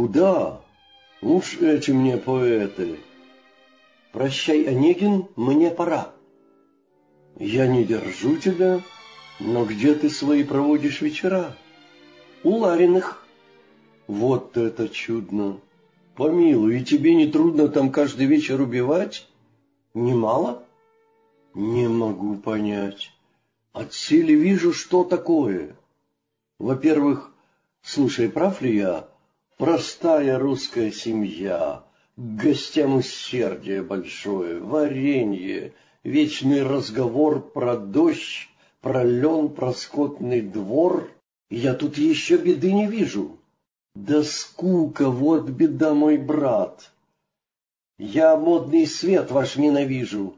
куда? Уж эти мне поэты. Прощай, Онегин, мне пора. Я не держу тебя, но где ты свои проводишь вечера? У Лариных. Вот это чудно. Помилуй, и тебе не трудно там каждый вечер убивать? Немало? Не могу понять. От силы вижу, что такое. Во-первых, слушай, прав ли я? Простая русская семья, к гостям усердие большое, варенье, вечный разговор про дождь, про лен, про скотный двор. Я тут еще беды не вижу. Да скука, вот беда, мой брат. Я модный свет ваш ненавижу.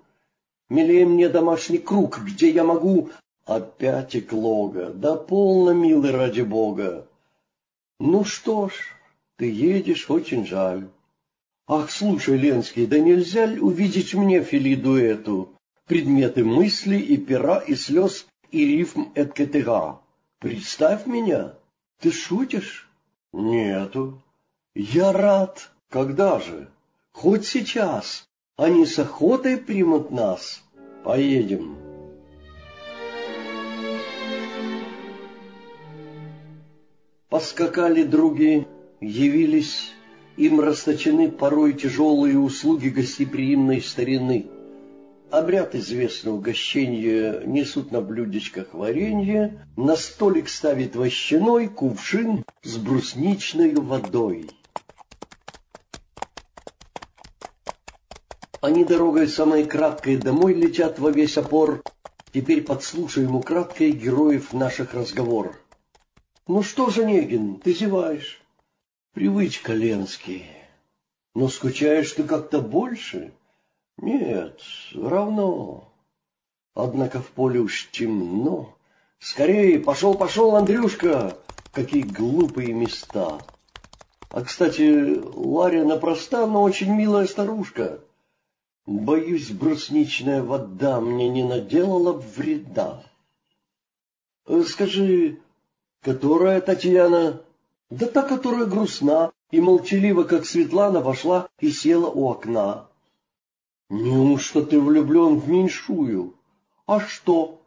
Милее мне домашний круг, где я могу... Опять эклога, да полно, милый, ради бога. Ну что ж, ты едешь, очень жаль. Ах, слушай, Ленский, да нельзя ли увидеть мне Филиду эту? Предметы мысли и пера, и слез, и рифм эткетега. Представь меня. Ты шутишь? Нету. Я рад. Когда же? Хоть сейчас. Они с охотой примут нас. Поедем. Поскакали други, явились, им расточены порой тяжелые услуги гостеприимной старины. Обряд известного угощения несут на блюдечках варенье, на столик ставит вощаной кувшин с брусничной водой. Они дорогой самой краткой домой летят во весь опор. Теперь подслушаем украдкой героев наших разговор. Ну что же, Негин, ты зеваешь? Привычка, Ленский. Но скучаешь ты как-то больше? Нет, равно. Однако в поле уж темно. Скорее, пошел, пошел, Андрюшка! Какие глупые места! А, кстати, Ларина проста, но очень милая старушка. Боюсь, брусничная вода мне не наделала вреда. Э, скажи, которая Татьяна? Да та, которая грустна и молчалива, как Светлана, вошла и села у окна. Неужто ты влюблен в меньшую? А что?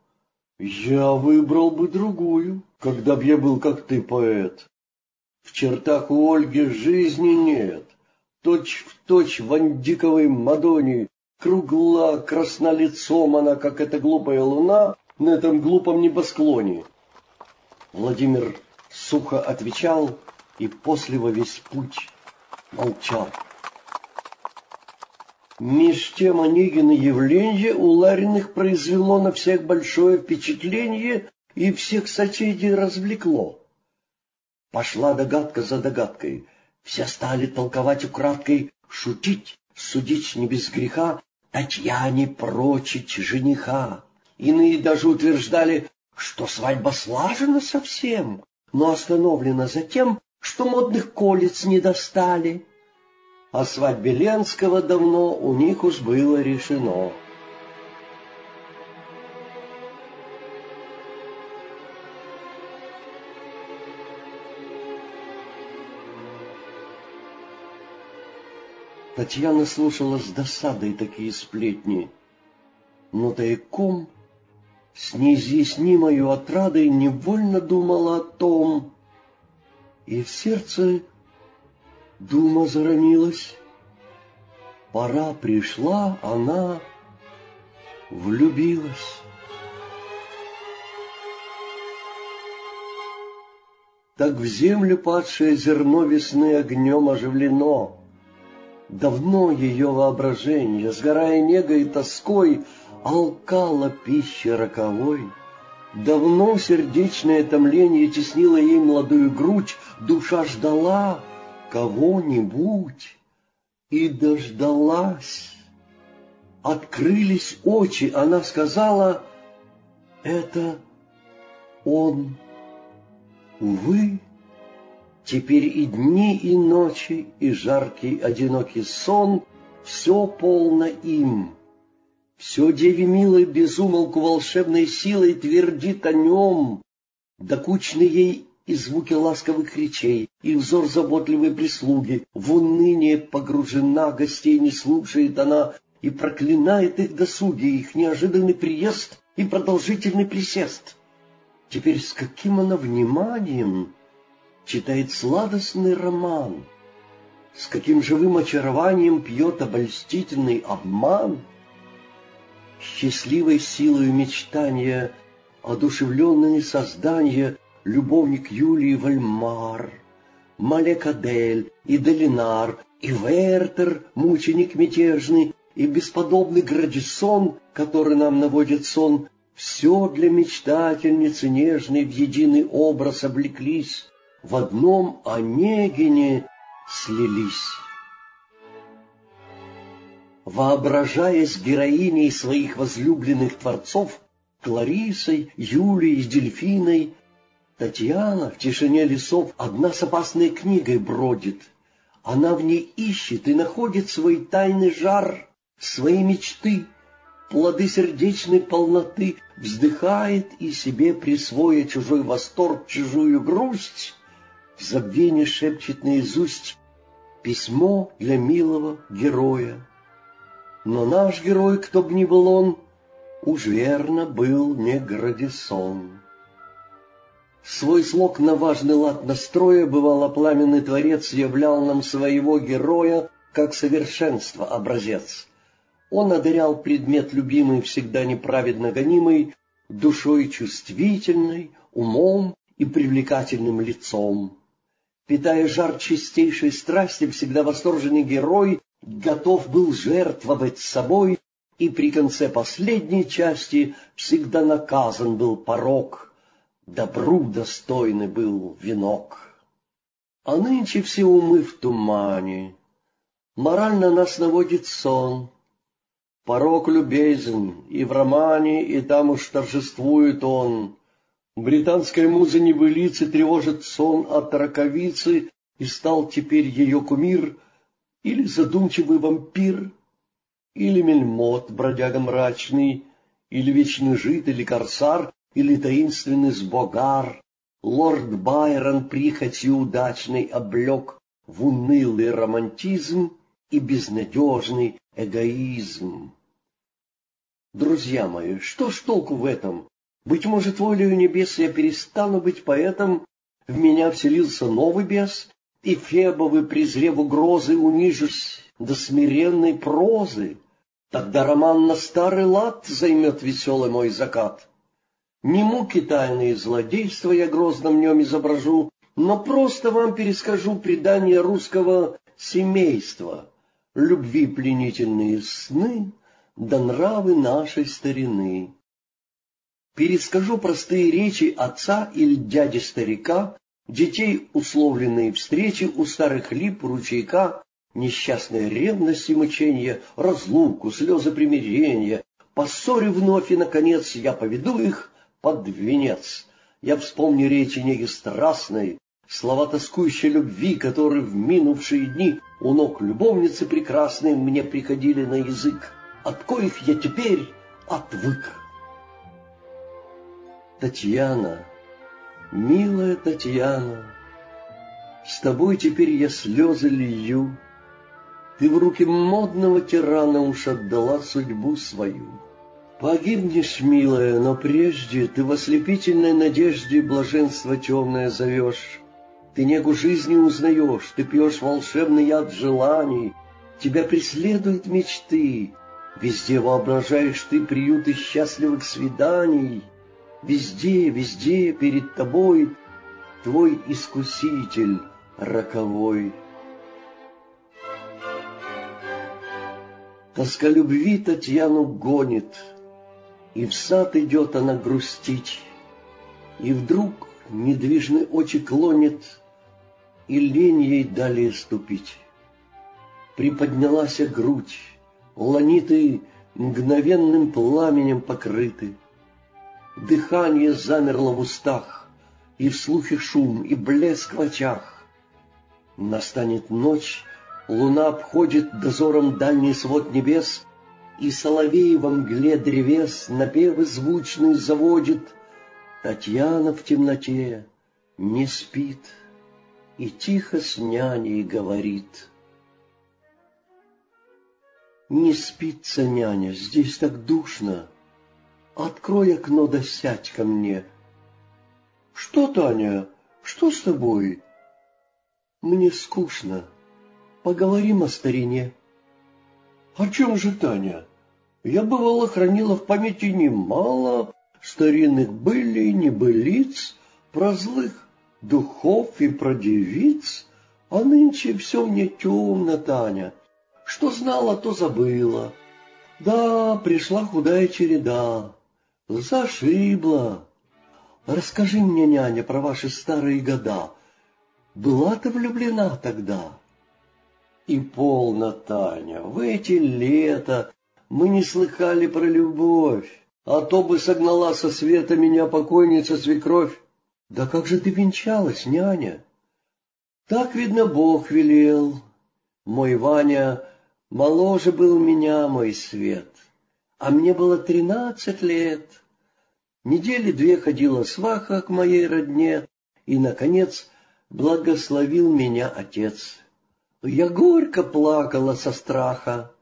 Я выбрал бы другую, когда б я был, как ты, поэт. В чертах у Ольги жизни нет точь в точь в андиковой Мадоне, кругла, краснолицом она, как эта глупая луна на этом глупом небосклоне. Владимир сухо отвечал и после во весь путь молчал. Меж тем Онегина явление у Лариных произвело на всех большое впечатление и всех соседей развлекло. Пошла догадка за догадкой — все стали толковать украдкой, шутить, судить не без греха, Татьяне прочить жениха. Иные даже утверждали, что свадьба слажена совсем, но остановлена затем, что модных колец не достали. О свадьбе Ленского давно у них уж было решено. Татьяна слушала с досадой такие сплетни, но тайком с неизъяснимою отрадой невольно думала о том, и в сердце дума заронилась. Пора пришла, она влюбилась. Так в землю падшее зерно весны огнем оживлено — Давно ее воображение, сгорая негой и тоской, алкало пищи роковой. Давно сердечное томление теснило ей молодую грудь, душа ждала кого-нибудь и дождалась. Открылись очи, она сказала, это он. Увы, Теперь и дни, и ночи, и жаркий одинокий сон — все полно им. Все деве милой безумолку волшебной силой твердит о нем, докучны ей и звуки ласковых речей, и взор заботливой прислуги. В уныние погружена, гостей не слушает она, и проклинает их досуги, их неожиданный приезд и продолжительный присест. Теперь с каким она вниманием читает сладостный роман, с каким живым очарованием пьет обольстительный обман, счастливой силой мечтания, одушевленные создания, любовник Юлии Вальмар, Малекадель и Долинар, и Вертер, мученик мятежный, и бесподобный Градисон, который нам наводит сон, все для мечтательницы нежной в единый образ облеклись, в одном Онегине слились. Воображаясь героиней своих возлюбленных творцов, Кларисой, Юлией, Дельфиной, Татьяна в тишине лесов одна с опасной книгой бродит. Она в ней ищет и находит свой тайный жар, свои мечты, плоды сердечной полноты, вздыхает и себе присвоя чужой восторг, чужую грусть, в забвении шепчет наизусть письмо для милого героя. Но наш герой, кто б ни был он, уж верно был не Градисон. Свой слог на важный лад настроя, бывало, пламенный творец являл нам своего героя как совершенство образец. Он одарял предмет любимый, всегда неправедно гонимый, душой чувствительной, умом и привлекательным лицом. Питая жар чистейшей страсти, всегда восторженный герой готов был жертвовать собой, и при конце последней части всегда наказан был порог, добру достойный был венок. А нынче все умы в тумане, морально нас наводит сон. Порог любезен, и в романе, и там уж торжествует он. Британская муза небылицы тревожит сон от раковицы, и стал теперь ее кумир, или задумчивый вампир, или мельмот, бродяга мрачный, или вечный жид, или корсар, или таинственный сбогар, лорд Байрон прихотью удачный облег в унылый романтизм и безнадежный эгоизм. Друзья мои, что ж толку в этом? Быть может, волею небес я перестану быть поэтом, в меня вселился новый бес, и Фебовы, презрев угрозы, унижусь до смиренной прозы. Тогда роман на старый лад займет веселый мой закат. Не муки тайные злодейства я грозно в нем изображу, но просто вам перескажу предание русского семейства, любви пленительные сны, да нравы нашей старины. Перескажу простые речи отца или дяди старика, детей условленные встречи у старых лип ручейка, несчастная ревность и мучение, разлуку, слезы примирения, поссорю вновь и, наконец, я поведу их под венец. Я вспомню речи неги страстной, слова тоскующей любви, которые в минувшие дни у ног любовницы прекрасной мне приходили на язык, от коих я теперь отвык. Татьяна, милая Татьяна, с тобой теперь я слезы лью, ты в руки модного тирана уж отдала судьбу свою. Погибнешь, милая, но прежде ты в ослепительной надежде блаженство темное зовешь. Ты негу жизни узнаешь, ты пьешь волшебный яд желаний, тебя преследуют мечты, везде воображаешь ты приюты счастливых свиданий, везде, везде перед тобой твой искуситель роковой. Тоска любви Татьяну гонит — и в сад идет она грустить, И вдруг недвижные очи клонит, И лень ей далее ступить. Приподнялась грудь, ланиты Мгновенным пламенем покрыты. Дыхание замерло в устах, И в слухе шум, и блеск в очах. Настанет ночь, луна обходит Дозором дальний свод небес — и соловей во мгле древес напевы звучные заводит. Татьяна в темноте не спит и тихо с няней говорит. Не спится, няня, здесь так душно. Открой окно да сядь ко мне. Что, Таня, что с тобой? Мне скучно. Поговорим о старине. О чем же, Таня? Я, бывало, хранила в памяти немало старинных былей, небылиц, про злых духов и про девиц, а нынче все мне темно, Таня. Что знала, то забыла. Да, пришла худая череда, зашибла. Расскажи мне, няня, про ваши старые года. Была ты влюблена тогда? И полно, Таня, в эти лета мы не слыхали про любовь, а то бы согнала со света меня покойница свекровь. Да как же ты венчалась, няня? Так, видно, Бог велел. Мой Ваня моложе был меня, мой свет, а мне было тринадцать лет. Недели две ходила сваха к моей родне, и, наконец, благословил меня отец. Я горько плакала со страха.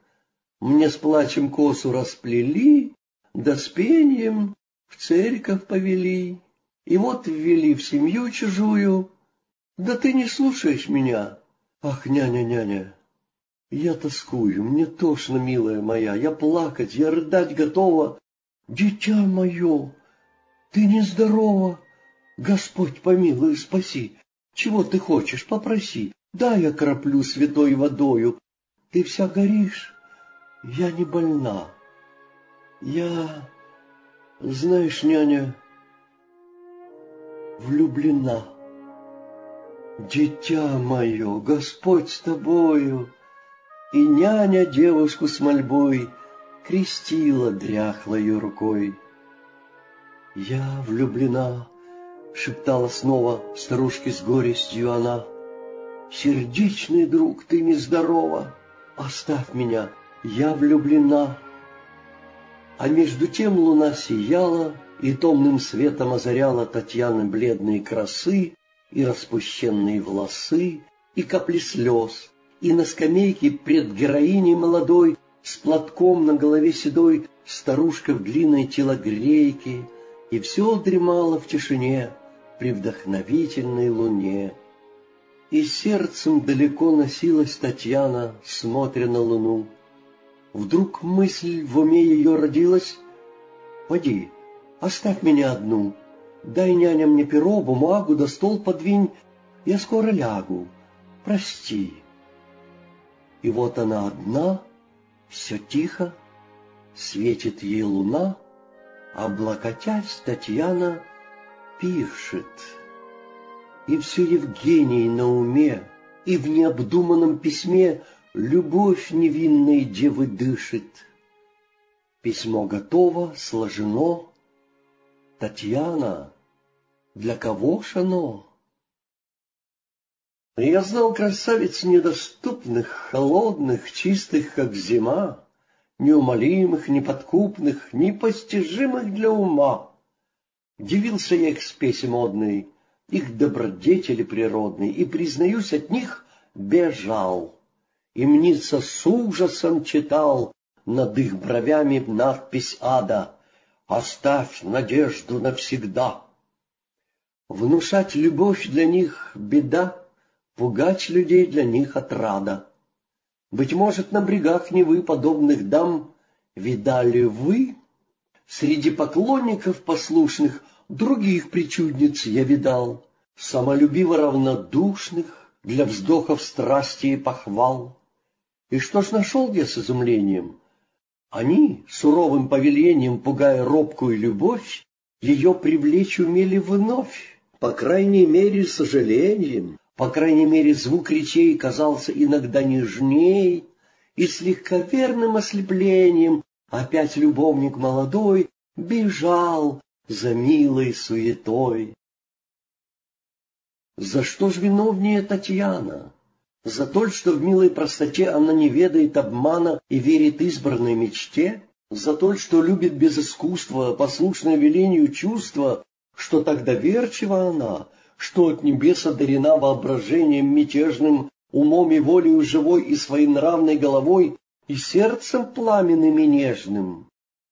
Мне с плачем косу расплели, да с пением в церковь повели. И вот ввели в семью чужую. Да ты не слушаешь меня. Ах, няня-няня, я тоскую, мне тошно, милая моя, я плакать, я рыдать готова. Дитя мое, ты нездорова. Господь помилуй, спаси. Чего ты хочешь, попроси. Да, я краплю святой водою. Ты вся горишь. Я не больна. Я, знаешь, няня, влюблена. Дитя мое, Господь с тобою. И няня девушку с мольбой крестила дряхлою рукой. Я влюблена, шептала снова старушке с горестью она. Сердечный друг, ты нездорова, оставь меня, я влюблена. А между тем луна сияла и томным светом озаряла Татьяны бледные красы и распущенные волосы, и капли слез, и на скамейке пред героиней молодой с платком на голове седой старушка в длинной телогрейке, и все дремало в тишине при вдохновительной луне. И сердцем далеко носилась Татьяна, смотря на луну. Вдруг мысль в уме ее родилась, «Поди, оставь меня одну, дай няня мне перо, бумагу, да стол подвинь, я скоро лягу, прости». И вот она одна, все тихо, светит ей луна, облокотясь, Татьяна пишет и все Евгений на уме, и в необдуманном письме любовь невинной девы дышит. Письмо готово, сложено. Татьяна, для кого ж оно? Я знал красавиц недоступных, холодных, чистых, как зима, неумолимых, неподкупных, непостижимых для ума. Дивился я их спеси модной, их добродетели природной, и, признаюсь, от них бежал. И мнится с ужасом читал над их бровями надпись ада «Оставь надежду навсегда». Внушать любовь для них — беда, пугать людей для них отрада. Быть может, на брегах Невы подобных дам видали вы среди поклонников послушных Других причудниц я видал, самолюбиво равнодушных, для вздохов страсти и похвал. И что ж нашел я с изумлением? Они, суровым повелением, пугая робкую любовь, ее привлечь умели вновь, по крайней мере, сожалением, по крайней мере, звук речей казался иногда нежней, и с легковерным ослеплением опять любовник молодой бежал, за милой суетой. За что ж виновнее Татьяна? За то, что в милой простоте она не ведает обмана и верит избранной мечте? За то, что любит без искусства, послушное велению чувства, что так доверчива она, что от небес одарена воображением мятежным, умом и волею живой и своенравной головой, и сердцем пламенным и нежным.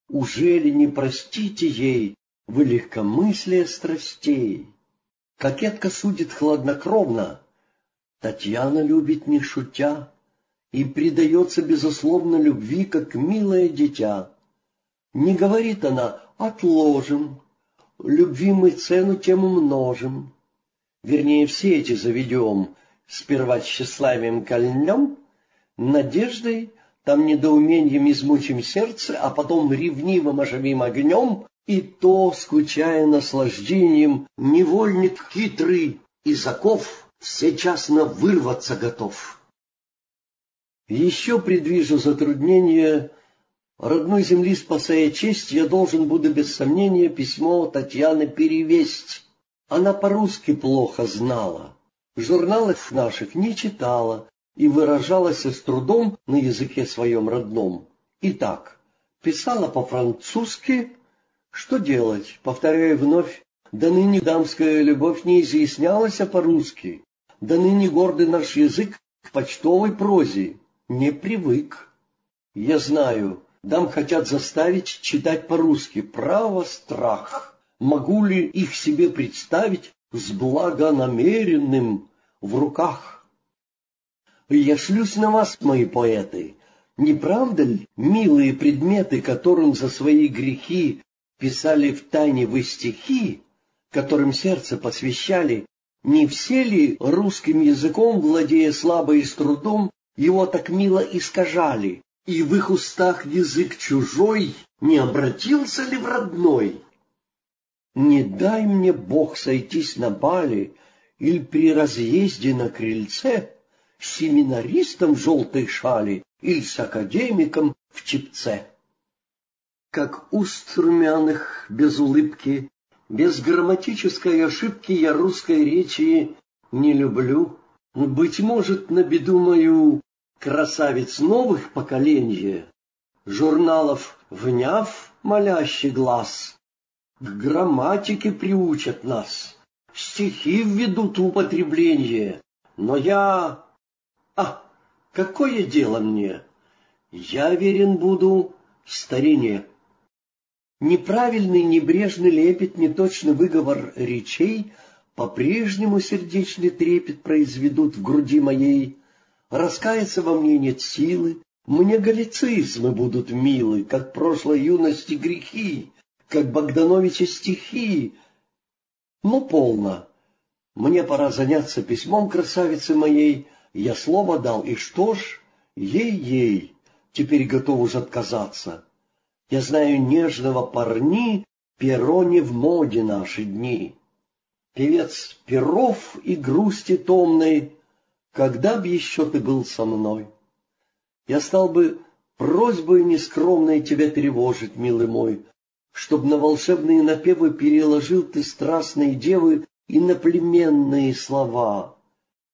Ужели не простите ей вы легкомыслие страстей? Кокетка судит хладнокровно, Татьяна любит не шутя и предается, безусловно, любви, как милое дитя. Не говорит она «отложим», любви мы цену тем умножим. Вернее, все эти заведем, сперва тщеславием кольнем, надеждой, там недоумением измучим сердце, а потом ревнивым оживим огнем, и то, скучая наслаждением, невольник хитрый из оков сейчасно вырваться готов. Еще предвижу затруднение родной земли, спасая честь, я должен буду без сомнения письмо Татьяны перевесть. Она по-русски плохо знала, журналов наших не читала и выражалась с трудом на языке своем родном. Итак, писала по-французски, что делать, повторяю вновь, да ныне дамская любовь не изъяснялась по-русски, да ныне гордый наш язык к почтовой прозе не привык. Я знаю, дам хотят заставить читать по-русски, право страх. Могу ли их себе представить с благонамеренным в руках? Я шлюсь на вас, мои поэты, не правда ли милые предметы, которым за свои грехи писали в тайне вы стихи, которым сердце посвящали, не все ли русским языком, владея слабо и с трудом, его так мило искажали, и в их устах язык чужой не обратился ли в родной? Не дай мне Бог сойтись на бале или при разъезде на крыльце с семинаристом в желтой шали или с академиком в чепце. Как уст румяных без улыбки, без грамматической ошибки я русской речи не люблю. Быть может, на беду мою красавиц новых поколений, журналов вняв молящий глаз, к грамматике приучат нас, стихи введут в употребление, но я... А, какое дело мне? Я верен буду старине. Неправильный, небрежный лепет, неточный выговор речей по-прежнему сердечный трепет произведут в груди моей. Раскаяться во мне нет силы, мне галлицизмы будут милы, как прошлой юности грехи, как Богдановича стихи. Ну, полно. Мне пора заняться письмом красавицы моей. Я слово дал, и что ж, ей-ей, теперь готов уж отказаться. Я знаю нежного парни, перо не в моде наши дни. Певец перов и грусти томной, когда б еще ты был со мной? Я стал бы просьбой нескромной тебя тревожить, милый мой, чтоб на волшебные напевы переложил ты страстные девы иноплеменные слова.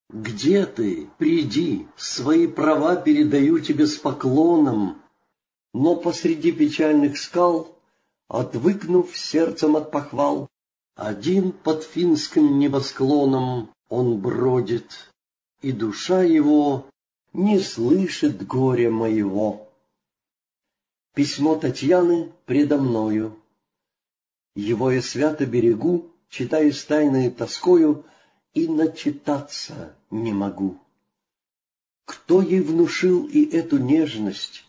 Где ты? Приди, свои права передаю тебе с поклоном, но посреди печальных скал, отвыкнув сердцем от похвал, один под финским небосклоном он бродит, и душа его не слышит горя моего. Письмо Татьяны предо мною. Его я свято берегу, читаю с тайной тоскою, и начитаться не могу. Кто ей внушил и эту нежность,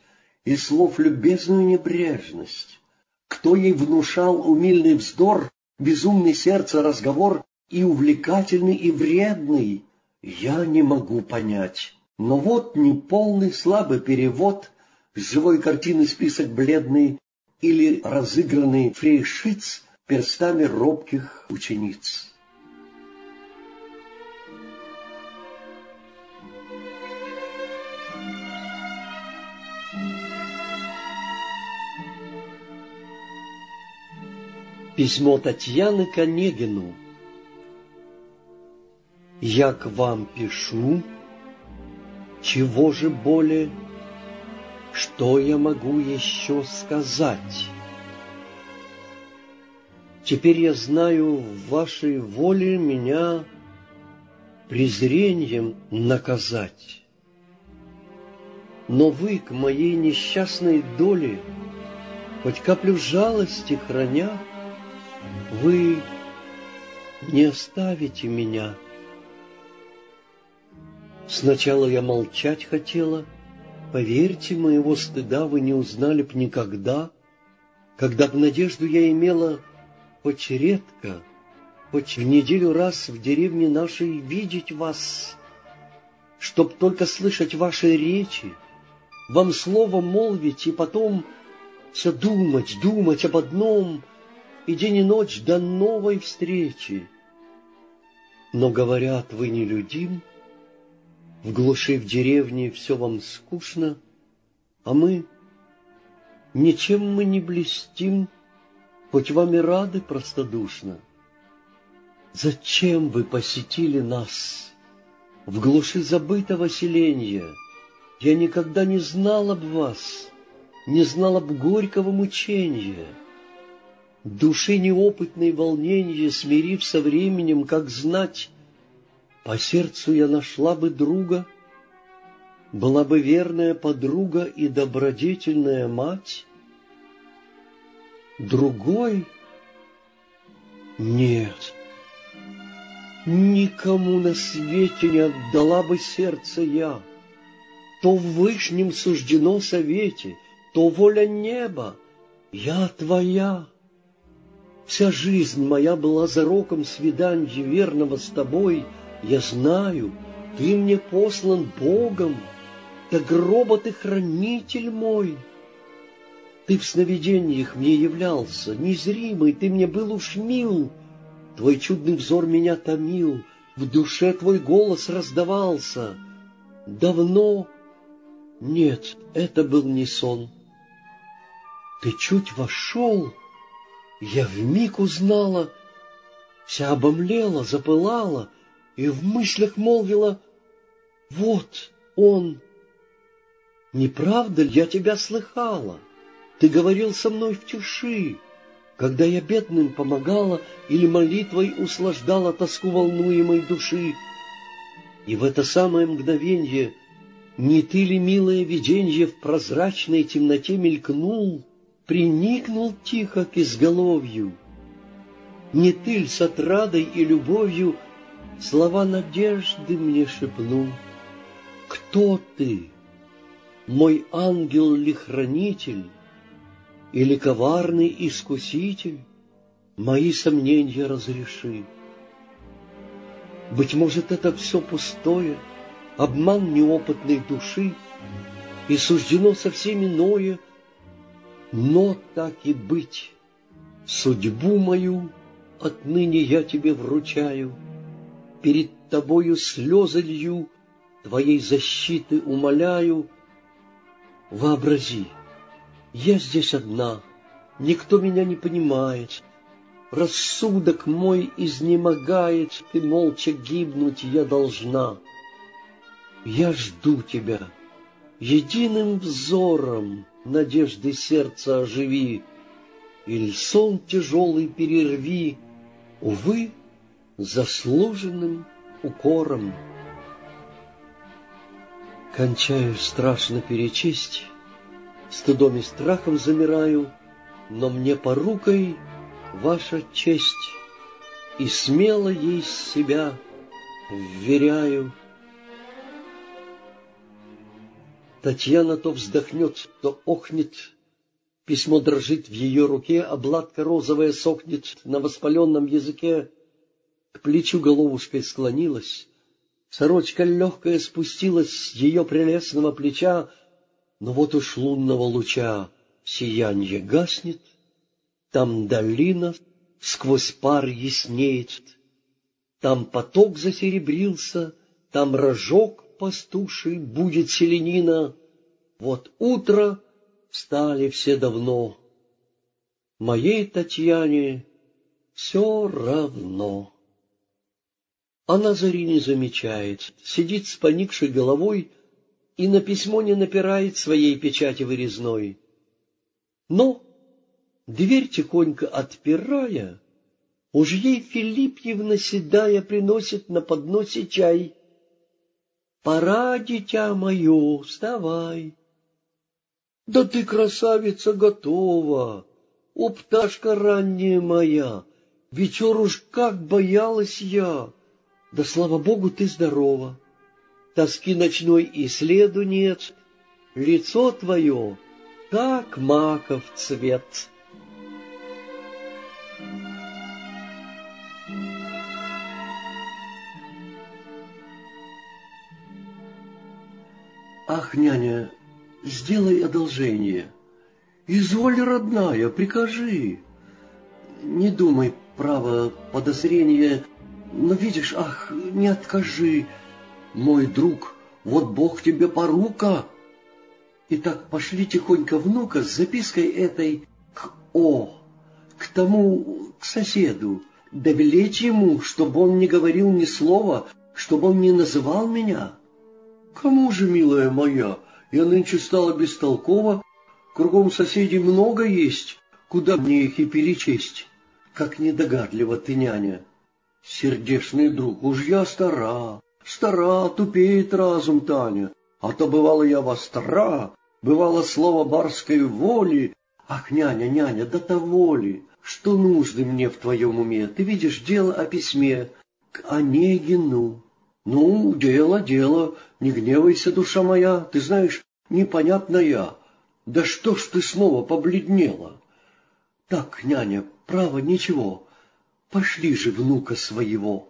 и слов любезную небрежность? Кто ей внушал умильный вздор, безумный сердце разговор и увлекательный, и вредный? Я не могу понять. Но вот неполный слабый перевод, живой картины список бледный или разыгранный фрейшиц перстами робких учениц. Письмо Татьяны к. Я к вам пишу, чего же более, что я могу еще сказать? Теперь я знаю, в вашей воле меня презрением наказать. Но вы к моей несчастной доле, хоть каплю жалости храня, вы не оставите меня. Сначала я молчать хотела, поверьте, моего стыда вы не узнали б никогда, когда б надежду я имела хоть редко, хоть в неделю раз в деревне нашей видеть вас, чтоб только слышать ваши речи, вам слово молвить и потом все думать, думать об одном, и день и ночь до новой встречи. Но, говорят, вы нелюдим, в глуши в деревне все вам скучно, а мы, ничем мы не блестим, хоть вам и рады простодушно. Зачем вы посетили нас в глуши забытого селения? Я никогда не знал об вас, не знал об горького мучения. Души неопытной волнения, смирив со временем, как знать, по сердцу я нашла бы друга, была бы верная подруга и добродетельная мать, Другой? Нет. Никому на свете не отдала бы сердце я. То в Вышнем суждено совете, то воля неба. Я твоя. Вся жизнь моя была зароком свиданья верного с тобой. Я знаю, ты мне послан Богом, до гроба ты хранитель мой. Ты в сновидениях мне являлся, незримый, ты мне был уж мил. Твой чудный взор меня томил, в душе твой голос раздавался. Давно... Нет, это был не сон. Ты чуть вошел, я вмиг узнала, вся обомлела, запылала, и в мыслях молвила, вот он. Не правда ли я тебя слыхала? Ты говорил со мной в тиши, когда я бедным помогала или молитвой услаждала тоску волнуемой души. И в это самое мгновенье не ты ли, милое виденье, в прозрачной темноте мелькнул, приникнул тихо к изголовью? Не ты ли с отрадой и любовью слова надежды мне шепнул? Кто ты? Мой ангел ли хранитель? или коварный искуситель, мои сомнения разреши. Быть может, это все пустое, обман неопытной души, и суждено совсем иное, но так и быть, судьбу мою отныне я тебе вручаю, перед тобою слезы лью, твоей защиты умоляю, вообрази, я здесь одна, никто меня не понимает. Рассудок мой изнемогает, ты молча гибнуть я должна. Я жду тебя, единым взором надежды сердца оживи, Или сон тяжелый перерви, увы, заслуженным укором. Кончаю страшно перечесть, стыдом и страхом замираю, но мне порукой ваша честь, и смело ей себя вверяю. Татьяна то вздохнет, то охнет, письмо дрожит в ее руке, обладка розовая сохнет на воспаленном языке, к плечу головушкой склонилась, сорочка легкая спустилась с ее прелестного плеча, но вот уж лунного луча сиянье гаснет, Там долина сквозь пар яснеет, Там поток засеребрился, Там рожок пастуший будет селенина. Вот утро встали все давно, Моей Татьяне все равно. Она зари не замечает, сидит с поникшей головой, и на письмо не напирает своей печати вырезной. Но, дверь тихонько отпирая, Уж ей Филиппьевна седая приносит на подносе чай. Пора, дитя мое, вставай. Да ты, красавица, готова, о, пташка ранняя моя, вечер уж как боялась я. Да, слава богу, ты здорова. Тоски ночной и следу нет, лицо твое, как маков цвет. Ах, няня, сделай одолжение. Изволь, родная, прикажи. Не думай, право, подозрение, но видишь, ах, не откажи. Мой друг, вот Бог тебе порука. Итак, пошли тихонько внука с запиской этой к О, к тому, к соседу, довелеть ему, чтобы он не говорил ни слова, чтобы он не называл меня. Кому же, милая моя, я нынче стала бестолкова, кругом соседей много есть, куда мне их и перечесть? Как недогадлива ты, няня. Сердечный друг, уж я стара, стара, тупеет разум, Таня. А то бывало я востра, бывало слово барской воли. Ах, няня, няня, да того ли, что нужды мне в твоем уме? Ты видишь дело о письме к Онегину. Ну, дело, дело, не гневайся, душа моя, ты знаешь, непонятная. Да что ж ты снова побледнела? Так, няня, право, ничего, пошли же внука своего.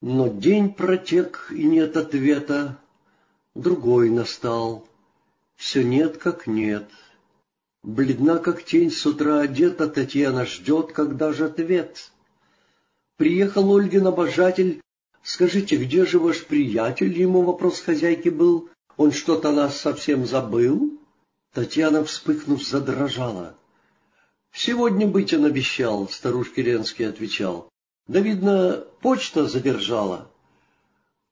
Но день протек, и нет ответа, другой настал. Все нет, как нет. Бледна, как тень, с утра одета, Татьяна ждет, когда же ответ. Приехал Ольгин обожатель «Скажите, где же ваш приятель?» — ему вопрос хозяйки был. «Он что-то нас совсем забыл?» Татьяна, вспыхнув, задрожала. «Сегодня быть он обещал», — старушка Ленский отвечал. «Да, видно, почта задержала».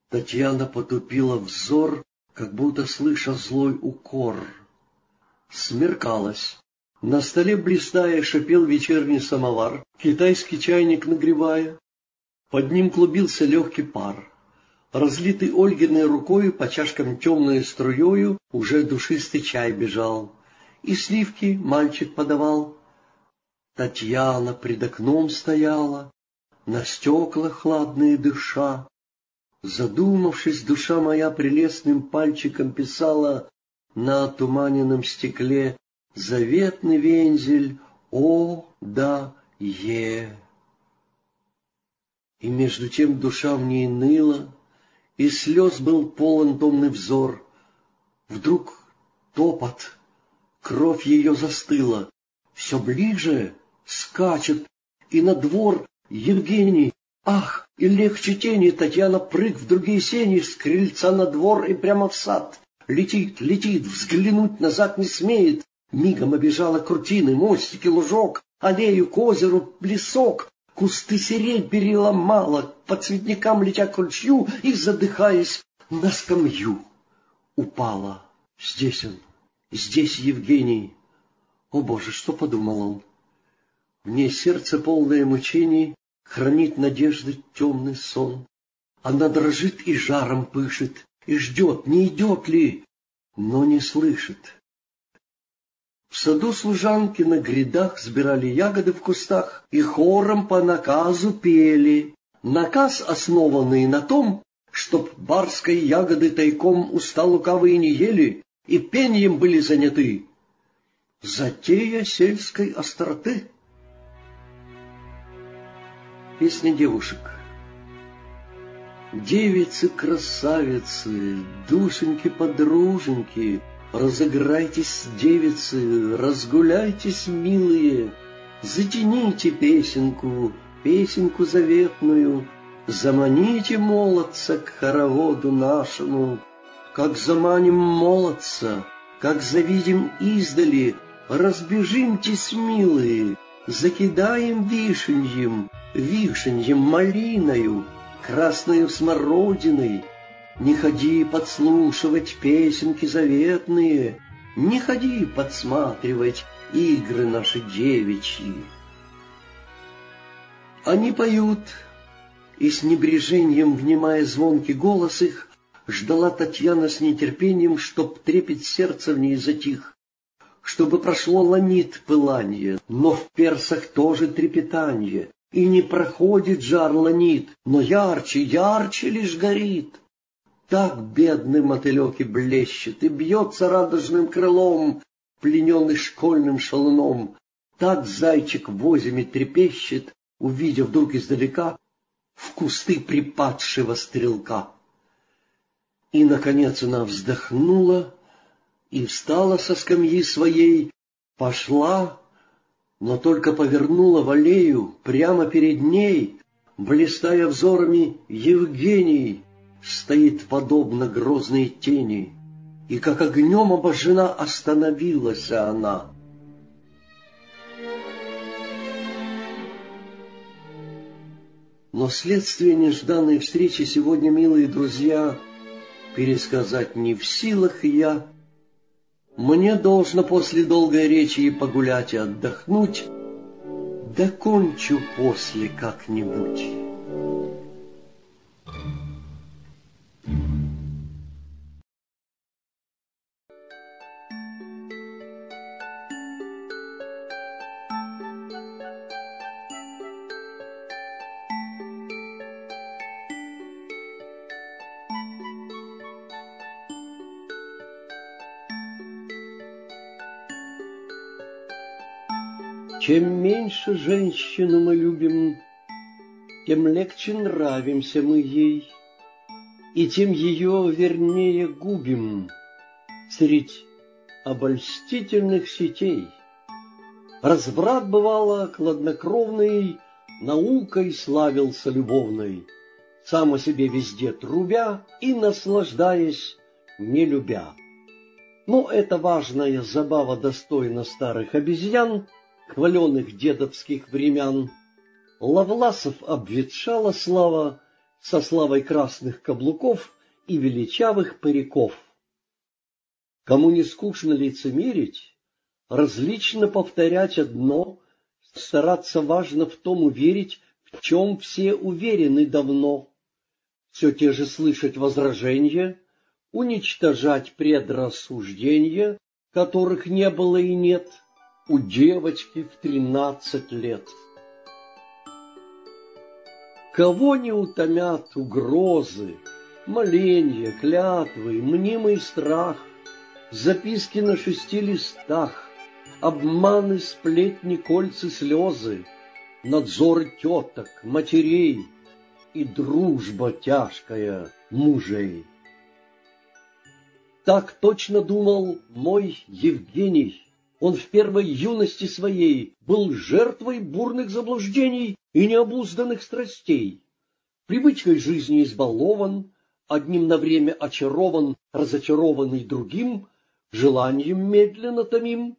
Татьяна потупила взор, как будто слыша злой укор. Смеркалось. На столе блистая шипел вечерний самовар, китайский чайник нагревая. Под ним клубился легкий пар. Разлитый Ольгиной рукою по чашкам темной струею уже душистый чай бежал. И сливки мальчик подавал. Татьяна пред окном стояла, на стекла хладные дыша. Задумавшись, душа моя прелестным пальчиком писала на туманенном стекле заветный вензель «О, да, е». И между тем душа в ней ныла, и слез был полон томный взор. Вдруг топот, кровь ее застыла, все ближе скачет, и на двор Евгений, ах, и легче тени, Татьяна прыг в другие сени, с крыльца на двор и прямо в сад. Летит, летит, взглянуть назад не смеет, мигом обижала крутины, мостики, лужок, аллею к озеру, лесок, Кусты сирень переломала, по цветникам летя к ручью и, задыхаясь, на скамью упала. Здесь он, здесь Евгений. О, Боже, что подумал он? В ней сердце полное мучений, хранит надежды темный сон. Она дрожит и жаром пышет, и ждет, не идет ли, но не слышит. В саду служанки на грядах сбирали ягоды в кустах и хором по наказу пели. Наказ, основанный на том, чтоб барской ягоды тайком уста лукавые не ели и пеньем были заняты. Затея сельской остроты. Песня девушек. Девицы-красавицы, душеньки-подруженьки — Разыграйтесь, девицы, разгуляйтесь, милые, Затяните песенку, песенку заветную, Заманите молодца к хороводу нашему, Как заманим молодца, как завидим издали, Разбежимтесь, милые, закидаем вишеньем, Вишеньем малиною, красною смородиной, не ходи подслушивать песенки заветные, Не ходи подсматривать игры наши девичьи. Они поют, и с небрежением, внимая звонкий голос их, ждала Татьяна с нетерпением, чтоб трепет сердца в ней затих, чтобы прошло ланит пыланье, но в персах тоже трепетанье, и не проходит жар ланит, но ярче, ярче лишь горит. Так бедный мотылек и блещет, и бьется радужным крылом, плененный школьным шалуном. Так зайчик в озиме трепещет, увидев вдруг издалека в кусты припадшего стрелка. И, наконец, она вздохнула и встала со скамьи своей, пошла, но только повернула в аллею прямо перед ней, блистая взорами Евгений, стоит подобно грозной тени, и как огнем обожжена остановилась она. Но следствие нежданной встречи сегодня, милые друзья, пересказать не в силах я. Мне должно после долгой речи и погулять, и отдохнуть, докончу после как-нибудь». Чем меньше женщину мы любим, тем легче нравимся мы ей, и тем ее вернее губим средь обольстительных сетей. Разврат бывало кладнокровный, наукой славился любовной, сам о себе везде трубя и наслаждаясь, не любя. Но эта важная забава достойна старых обезьян, хваленых дедовских времен. Лавласов обветшала слава со славой красных каблуков и величавых париков. Кому не скучно лицемерить, различно повторять одно, стараться важно в том уверить, в чем все уверены давно. Все те же слышать возражения, уничтожать предрассуждения, которых не было и нет — у девочки в тринадцать лет. Кого не утомят угрозы, моленья, клятвы, мнимый страх, записки на шести листах, обманы, сплетни, кольцы, слезы, надзоры теток, матерей и дружба тяжкая мужей. Так точно думал мой Евгений, он в первой юности своей был жертвой бурных заблуждений и необузданных страстей. Привычкой жизни избалован, одним на время очарован, разочарованный другим, желанием медленно томим,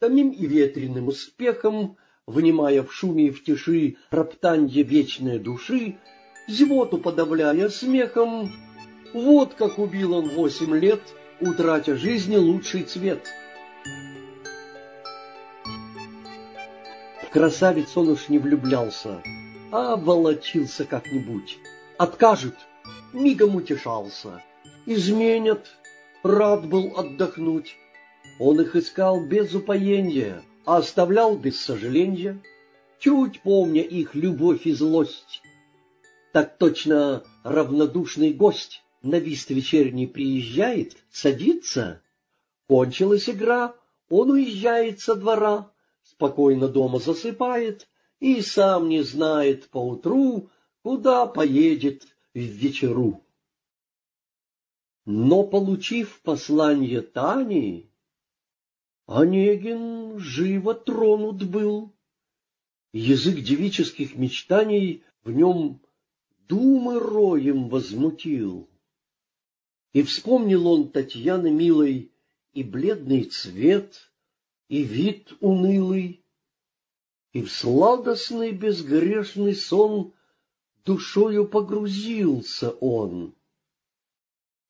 томим и ветреным успехом, внимая в шуме и в тиши роптанье вечной души, зевоту подавляя смехом. Вот как убил он восемь лет, утратя жизни лучший цвет — красавиц он уж не влюблялся, а волочился как-нибудь. Откажут, мигом утешался. Изменят, рад был отдохнуть. Он их искал без упоения, а оставлял без сожаления, чуть помня их любовь и злость. Так точно равнодушный гость на вист вечерний приезжает, садится. Кончилась игра, он уезжает со двора, спокойно дома засыпает и сам не знает поутру, куда поедет в вечеру. Но, получив послание Тани, Онегин живо тронут был. Язык девических мечтаний в нем думы роем возмутил. И вспомнил он Татьяны милой и бледный цвет, и вид унылый, и в сладостный безгрешный сон душою погрузился он.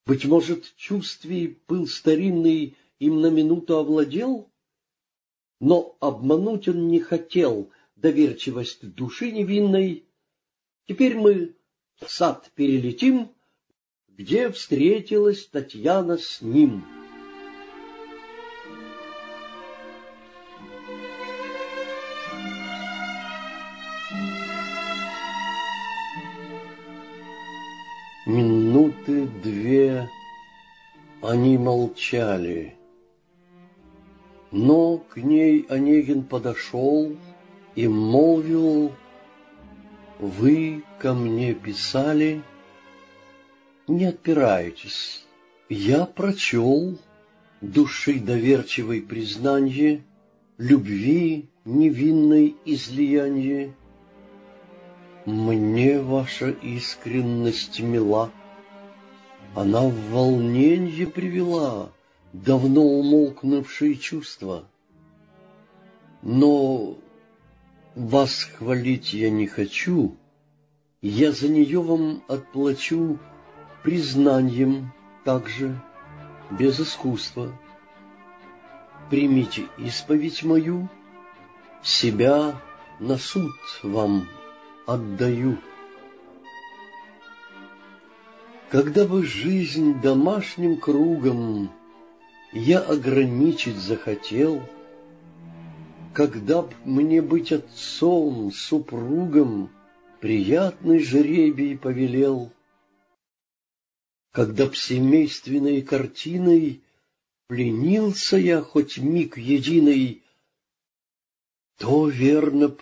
Быть может, чувствий пыл старинный им на минуту овладел, но обмануть он не хотел, доверчивость души невинной. Теперь мы в сад перелетим, где встретилась Татьяна с ним. Они молчали. Но к ней Онегин подошел и молвил, «Вы ко мне писали, не отпирайтесь, я прочел души доверчивой признанье, любви невинной излиянье. Мне ваша искренность мила, она в волненье привела давно умолкнувшие чувства. Но вас хвалить я не хочу, я за нее вам отплачу признанием также, без искусства. Примите исповедь мою, себя на суд вам отдаю. Когда бы жизнь домашним кругом я ограничить захотел, Когда б мне быть отцом, супругом, Приятный жребий повелел, Когда б семейственной картиной Пленился я хоть миг единый, То, верно б,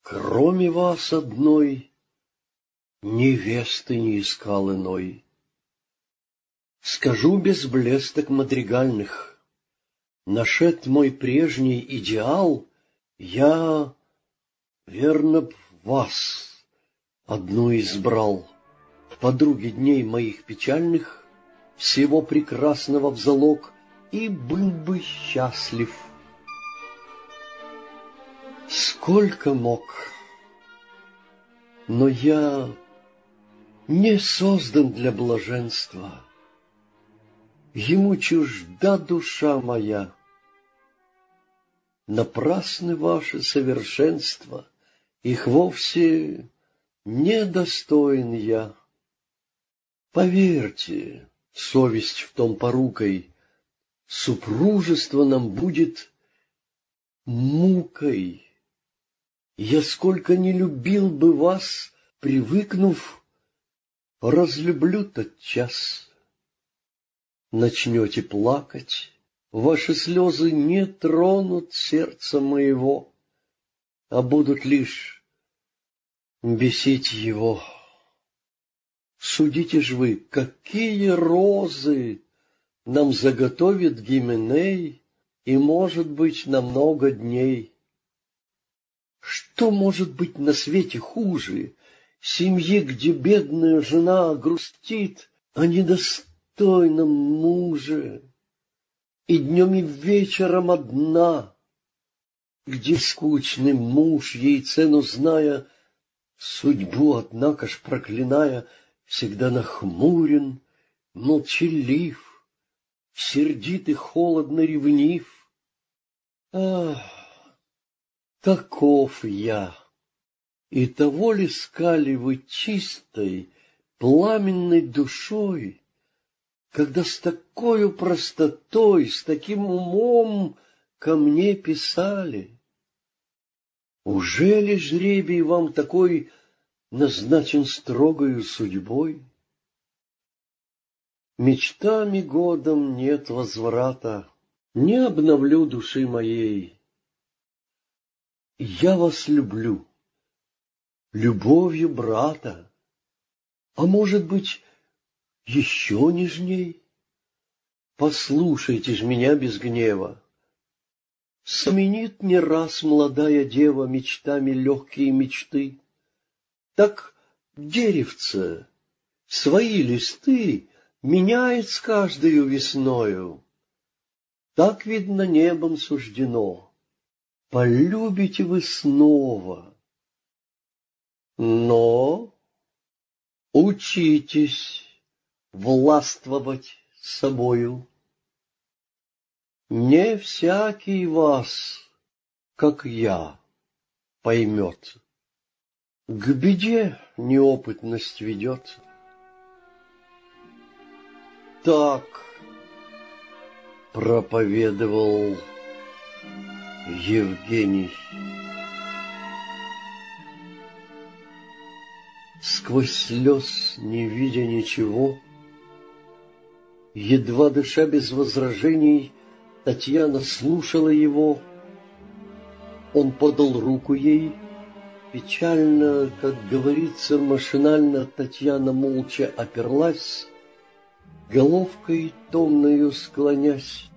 кроме вас одной, Невесты не искал иной. Скажу без блесток мадригальных, Нашед мой прежний идеал, Я, верно б, вас одну избрал, Подруги дней моих печальных, Всего прекрасного в залог, И был бы счастлив. Сколько мог, но я не создан для блаженства. Ему чужда душа моя. Напрасны ваши совершенства, Их вовсе недостоин я. Поверьте, совесть в том порукой, Супружество нам будет мукой. Я сколько не любил бы вас, привыкнув, Разлюблю тот час начнете плакать, ваши слезы не тронут сердца моего, а будут лишь бесить его. Судите ж вы, какие розы нам заготовит Гименей, и, может быть, на много дней. Что может быть на свете хуже семьи, где бедная жена грустит о недостатке достойном муже, И днем и вечером одна, Где скучный муж, ей цену зная, Судьбу, однако ж проклиная, Всегда нахмурен, молчалив, Сердит и холодно ревнив. Ах, таков я! И того ли скали вы чистой, пламенной душой, когда с такой простотой, с таким умом ко мне писали. Уже ли жребий вам такой назначен строгою судьбой? Мечтами годом нет возврата, не обновлю души моей. Я вас люблю, любовью брата, а может быть, еще нежней. Послушайте ж меня без гнева. Сменит не раз молодая дева мечтами легкие мечты. Так деревце свои листы меняет с каждою весною. Так, видно, небом суждено. Полюбите вы снова. Но учитесь властвовать собою. Не всякий вас, как я, поймет. К беде неопытность ведет. Так проповедовал Евгений. Сквозь слез, не видя ничего, Едва дыша без возражений, Татьяна слушала его. Он подал руку ей. Печально, как говорится, машинально Татьяна молча оперлась, Головкой томною склонясь.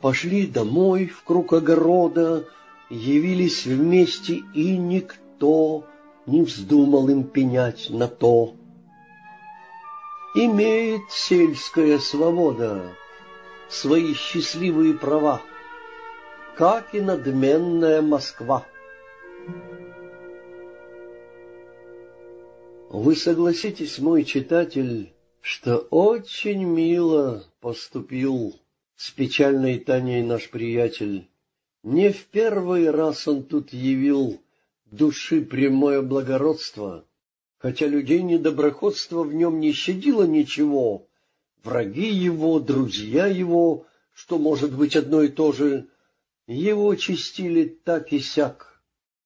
Пошли домой в круг огорода, Явились вместе, и никто Не вздумал им пенять на то. Имеет сельская свобода Свои счастливые права, Как и надменная Москва. Вы согласитесь, мой читатель, что очень мило поступил с печальной Таней наш приятель. Не в первый раз он тут явил души прямое благородство, хотя людей недоброходство в нем не щадило ничего. Враги его, друзья его, что может быть одно и то же, его чистили так и сяк.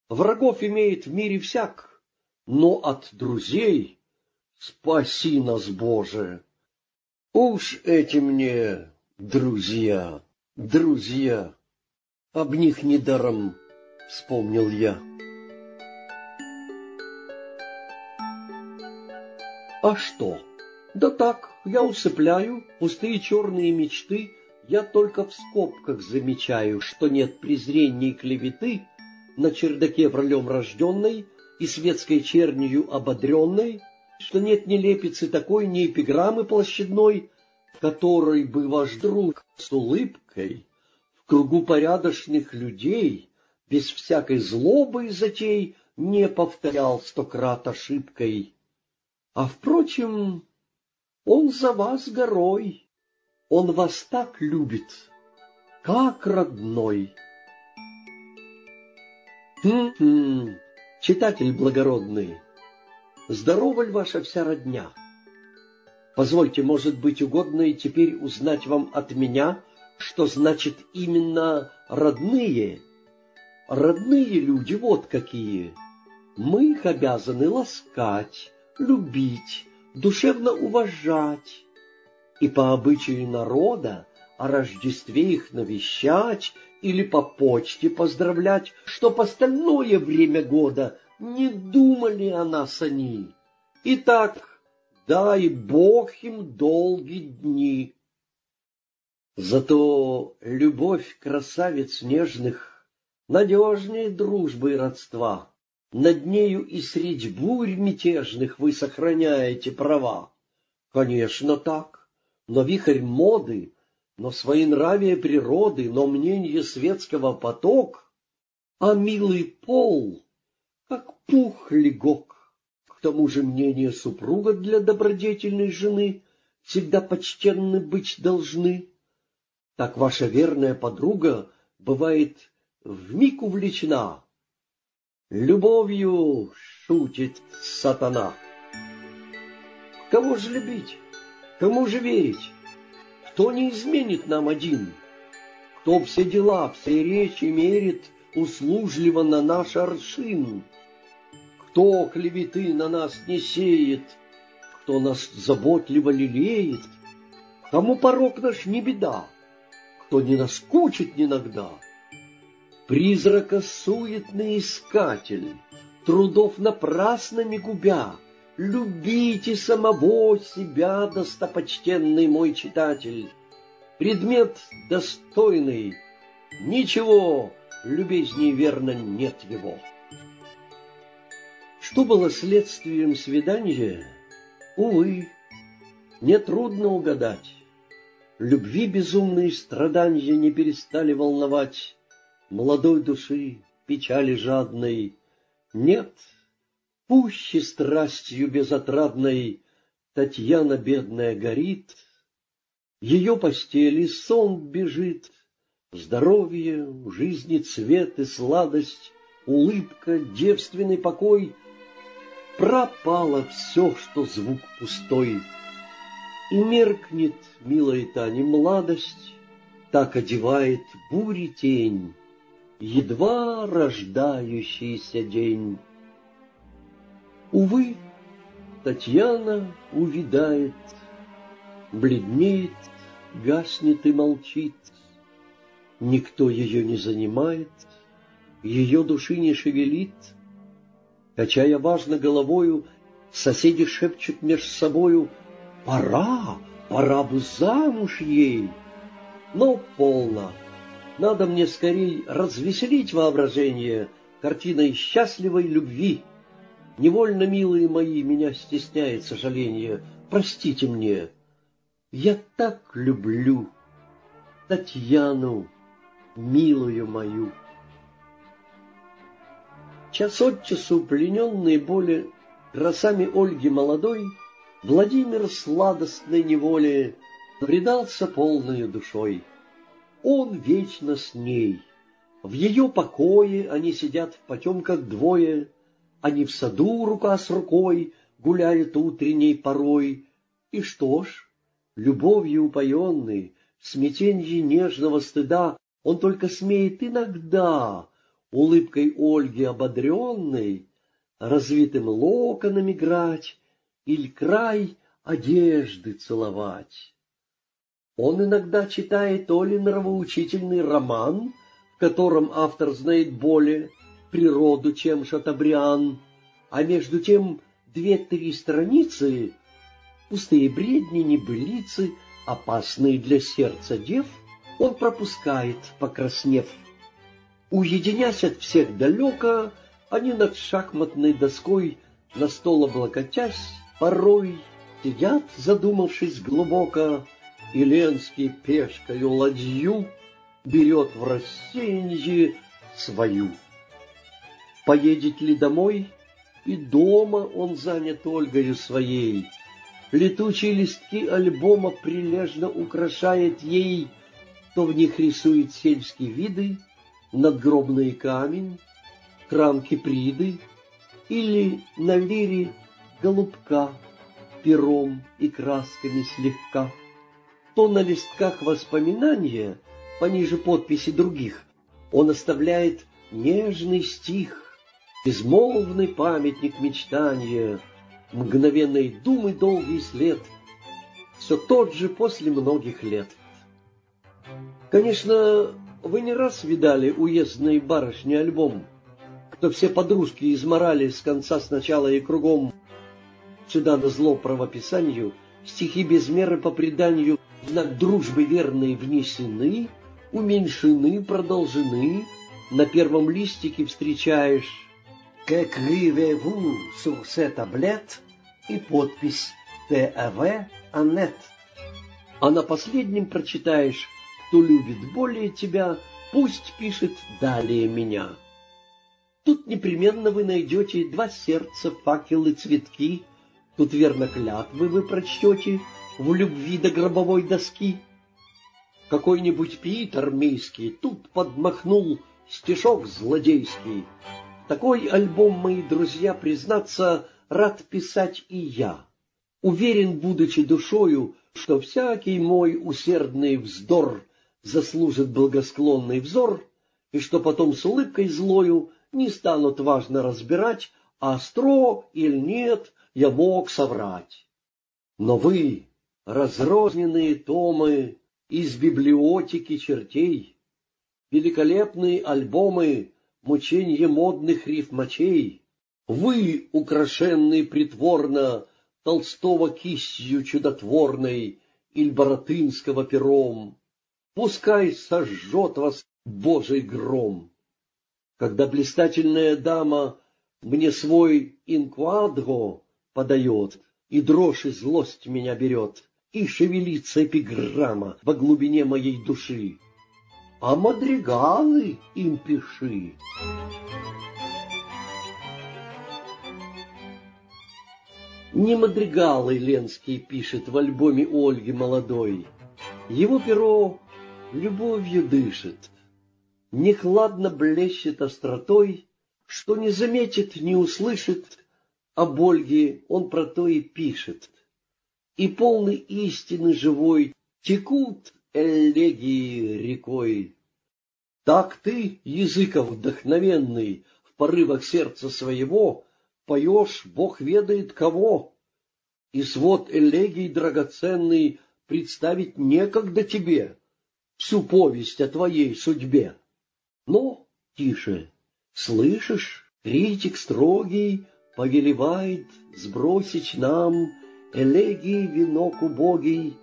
Врагов имеет в мире всяк, но от друзей спаси нас, Боже! Уж эти мне Друзья, друзья, об них недаром вспомнил я. А что? Да так, я усыпляю пустые черные мечты, я только в скобках замечаю, что нет презрения и клеветы на чердаке пролем рожденной и светской чернью ободренной, что нет ни лепицы такой, ни эпиграммы площадной, который бы ваш друг с улыбкой в кругу порядочных людей без всякой злобы и затей не повторял сто крат ошибкой. А, впрочем, он за вас горой, он вас так любит, как родной. Хм-хм, читатель благородный, здорова ли ваша вся родня? Позвольте, может быть, угодно и теперь узнать вам от меня, что значит именно родные. Родные люди вот какие. Мы их обязаны ласкать, любить, душевно уважать. И по обычаю народа о Рождестве их навещать или по почте поздравлять, чтоб остальное время года не думали о нас они. Итак, дай Бог им долгие дни. Зато любовь красавиц нежных надежнее дружбы и родства. Над нею и средь бурь мятежных вы сохраняете права. Конечно, так, но вихрь моды, но своенравие природы, но мнение светского поток, а милый пол, как пух легок тому же мнение супруга для добродетельной жены всегда почтенны быть должны. Так ваша верная подруга бывает вмиг увлечена. Любовью шутит сатана. Кого же любить? Кому же верить? Кто не изменит нам один? Кто все дела, все речи мерит услужливо на наш аршин? Кто клеветы на нас не сеет, Кто нас заботливо лелеет, Кому порог наш не беда, Кто не наскучит иногда. Призрака суетный искатель, Трудов напрасно не губя, Любите самого себя, достопочтенный мой читатель. Предмет достойный, ничего любезней верно нет его. Что было следствием свидания, увы, нетрудно угадать. Любви безумные страдания не перестали волновать молодой души, печали жадной. Нет, пуще страстью безотрадной Татьяна бедная горит, ее постели сон бежит, здоровье, жизни цвет и сладость — улыбка, девственный покой. Пропало все, что звук пустой. И меркнет, милая Таня, молодость, Так одевает бури тень, Едва рождающийся день. Увы, Татьяна увидает, Бледнеет, гаснет и молчит. Никто ее не занимает, ее души не шевелит. Качая важно головою, соседи шепчут меж собою «Пора, пора бы замуж ей!» Но полно, надо мне скорей развеселить воображение картиной счастливой любви. Невольно, милые мои, меня стесняет сожаление. Простите мне, я так люблю Татьяну, милую мою. Час от часу, плененный более красами Ольги молодой, Владимир сладостной неволе предался полною душой. Он вечно с ней. В ее покое они сидят в потемках двое, Они в саду рука с рукой гуляют утренней порой. И что ж, любовью упоенный, в смятенье нежного стыда Он только смеет иногда, улыбкой Ольги ободренной, Развитым локоном играть или край одежды целовать. Он иногда читает то нравоучительный роман, в котором автор знает более природу, чем Шатабриан, а между тем две-три страницы, пустые бредни, небылицы, опасные для сердца дев, он пропускает, покраснев. Уединясь от всех далеко, они над шахматной доской, на стол облокотясь, порой сидят, задумавшись глубоко, и Ленский пешкою ладью берет в рассеянье свою. Поедет ли домой? И дома он занят Ольгою своей. Летучие листки альбома прилежно украшает ей, то в них рисует сельские виды, надгробный камень, храм Киприды или на лире голубка пером и красками слегка то на листках воспоминания, пониже подписи других, он оставляет нежный стих, безмолвный памятник мечтания, мгновенной думы долгий след, все тот же после многих лет. Конечно, вы не раз видали уездные барышни альбом, кто все подружки изморали с конца сначала и кругом. Сюда на зло правописанию стихи без меры по преданию знак дружбы верные внесены, уменьшены, продолжены. На первом листике встречаешь «Qu'écrivez-vous sur cette таблет» и подпись «Т.А.В. Аннет». А на последнем прочитаешь «Кто любит более тебя, пусть пишет далее меня». Тут непременно вы найдете два сердца, факелы, цветки. Тут верно клятвы вы прочтете — в любви до гробовой доски. Какой-нибудь пиит армейский тут подмахнул стишок злодейский. Такой альбом, мои друзья, признаться, рад писать и я. Уверен, будучи душою, что всякий мой усердный вздор заслужит благосклонный взор, и что потом с улыбкой злою не станут важно разбирать, а остро или нет я мог соврать. Но вы, разрозненные томы из библиотеки чертей, великолепные альбомы мученье модных рифмачей, вы, украшенные притворно Толстого кистью чудотворной или Боротынского пером, пускай сожжет вас Божий гром. Когда блистательная дама мне свой инквадро подает, и дрожь и злость меня берет, и шевелится эпиграмма во глубине моей души. А мадригалы им пиши. Не мадригалы Ленский пишет в альбоме Ольги молодой. Его перо любовью дышит, не хладно блещет остротой что не заметит, не услышит, об Ольге он про то и пишет. И полный истины живой текут элегии рекой. Так ты, языков вдохновенный, в порывах сердца своего, поешь, Бог ведает кого. И свод элегий драгоценный представить некогда тебе всю повесть о твоей судьбе. Но тише, слышишь, критик строгий повелевает сбросить нам элегии венок убогий,